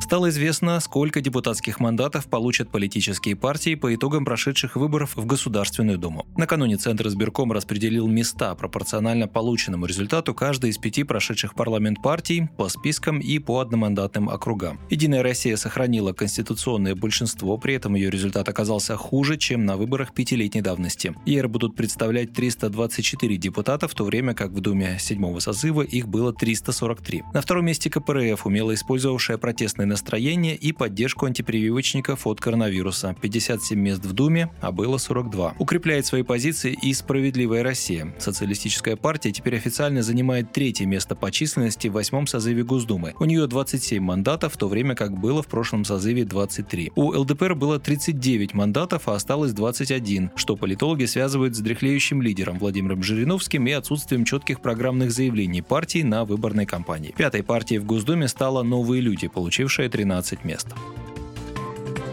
Стало известно, сколько депутатских мандатов получат политические партии по итогам прошедших выборов в Государственную Думу. Накануне Центр избирком распределил места пропорционально полученному результату каждой из пяти прошедших парламент партий по спискам и по одномандатным округам. Единая Россия сохранила конституционное большинство, при этом ее результат оказался хуже, чем на выборах пятилетней давности. ЕР будут представлять 324 депутата, в то время как в Думе седьмого созыва их было 343. На втором месте КПРФ, умело использовавшая протестные настроение и поддержку антипрививочников от коронавируса. 57 мест в Думе, а было 42. Укрепляет свои позиции и «Справедливая Россия». Социалистическая партия теперь официально занимает третье место по численности в восьмом созыве Госдумы. У нее 27 мандатов, в то время как было в прошлом созыве 23. У ЛДПР было 39 мандатов, а осталось 21, что политологи связывают с дряхлеющим лидером Владимиром Жириновским и отсутствием четких программных заявлений партии на выборной кампании. Пятой партией в Госдуме стала «Новые люди», получившая занимавшая 13 мест.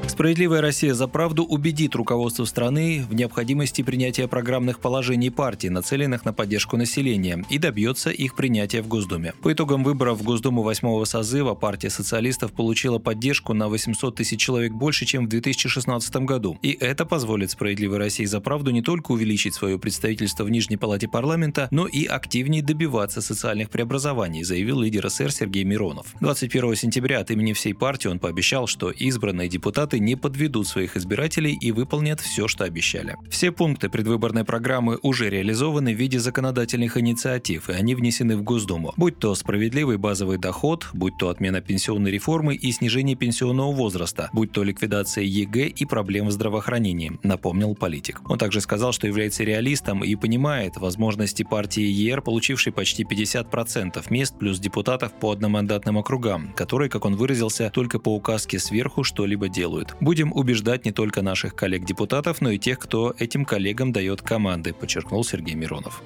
Справедливая Россия за правду убедит руководство страны в необходимости принятия программных положений партии, нацеленных на поддержку населения, и добьется их принятия в Госдуме. По итогам выборов в Госдуму восьмого созыва партия социалистов получила поддержку на 800 тысяч человек больше, чем в 2016 году. И это позволит Справедливой России за правду не только увеличить свое представительство в Нижней палате парламента, но и активнее добиваться социальных преобразований, заявил лидер СССР Сергей Миронов. 21 сентября от имени всей партии он пообещал, что избранные депутаты не подведут своих избирателей и выполнят все, что обещали. Все пункты предвыборной программы уже реализованы в виде законодательных инициатив, и они внесены в Госдуму. Будь то справедливый базовый доход, будь то отмена пенсионной реформы и снижение пенсионного возраста, будь то ликвидация ЕГЭ и проблем в здравоохранении, напомнил политик. Он также сказал, что является реалистом и понимает возможности партии ЕР, получившей почти 50% мест плюс депутатов по одномандатным округам, которые, как он выразился, только по указке сверху что-либо делают. Будем убеждать не только наших коллег-депутатов, но и тех, кто этим коллегам дает команды, подчеркнул Сергей Миронов.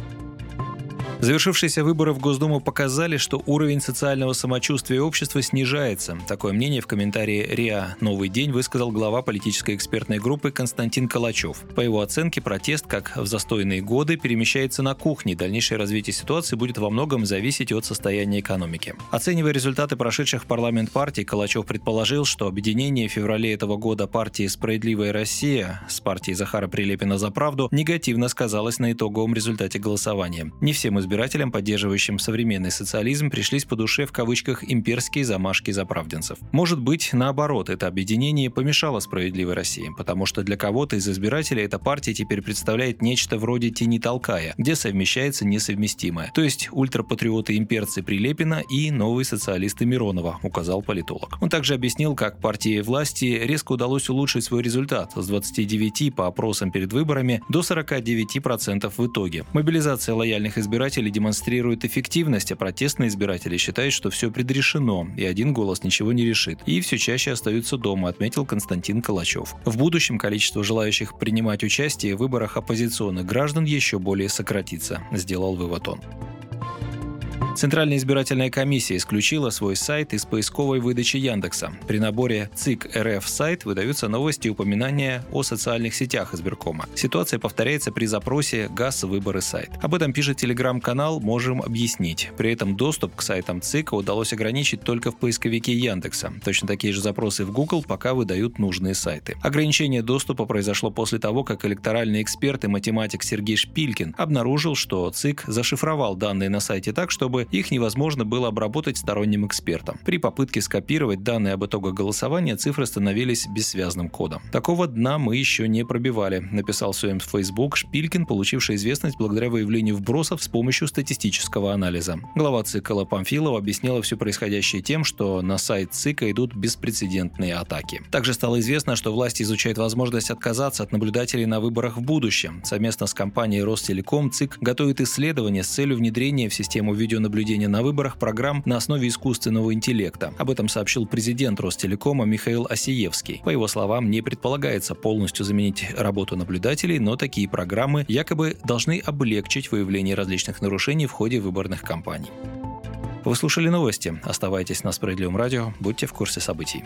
Завершившиеся выборы в Госдуму показали, что уровень социального самочувствия общества снижается. Такое мнение в комментарии РИА «Новый день» высказал глава политической экспертной группы Константин Калачев. По его оценке, протест, как в застойные годы, перемещается на кухне. Дальнейшее развитие ситуации будет во многом зависеть от состояния экономики. Оценивая результаты прошедших в парламент партий, Калачев предположил, что объединение в феврале этого года партии «Справедливая Россия» с партией Захара Прилепина за правду негативно сказалось на итоговом результате голосования. Не всем из избирателям, поддерживающим современный социализм, пришлись по душе в кавычках имперские замашки заправденцев. Может быть, наоборот, это объединение помешало справедливой России, потому что для кого-то из избирателей эта партия теперь представляет нечто вроде тени толкая, где совмещается несовместимое. То есть ультрапатриоты-имперцы Прилепина и новые социалисты Миронова, указал политолог. Он также объяснил, как партии власти резко удалось улучшить свой результат с 29 по опросам перед выборами до 49% в итоге. Мобилизация лояльных избирателей избиратели демонстрируют эффективность, а протестные избиратели считают, что все предрешено, и один голос ничего не решит. И все чаще остаются дома, отметил Константин Калачев. В будущем количество желающих принимать участие в выборах оппозиционных граждан еще более сократится, сделал вывод он. Центральная избирательная комиссия исключила свой сайт из поисковой выдачи Яндекса. При наборе ЦИК РФ сайт выдаются новости и упоминания о социальных сетях избиркома. Ситуация повторяется при запросе «ГАЗ выборы сайт». Об этом пишет телеграм-канал «Можем объяснить». При этом доступ к сайтам ЦИКа удалось ограничить только в поисковике Яндекса. Точно такие же запросы в Google пока выдают нужные сайты. Ограничение доступа произошло после того, как электоральный эксперт и математик Сергей Шпилькин обнаружил, что ЦИК зашифровал данные на сайте так, чтобы их невозможно было обработать сторонним экспертам. При попытке скопировать данные об итогах голосования цифры становились бессвязным кодом. Такого дна мы еще не пробивали, написал в своем Facebook Шпилькин, получивший известность благодаря выявлению вбросов с помощью статистического анализа. Глава ЦИК Памфилова объяснила все происходящее тем, что на сайт ЦИКа идут беспрецедентные атаки. Также стало известно, что власти изучают возможность отказаться от наблюдателей на выборах в будущем. Совместно с компанией Ростелеком ЦИК готовит исследование с целью внедрения в систему видеонаблюдения наблюдения на выборах программ на основе искусственного интеллекта. Об этом сообщил президент Ростелекома Михаил Осиевский. По его словам, не предполагается полностью заменить работу наблюдателей, но такие программы якобы должны облегчить выявление различных нарушений в ходе выборных кампаний. Вы слушали новости. Оставайтесь на Справедливом радио. Будьте в курсе событий.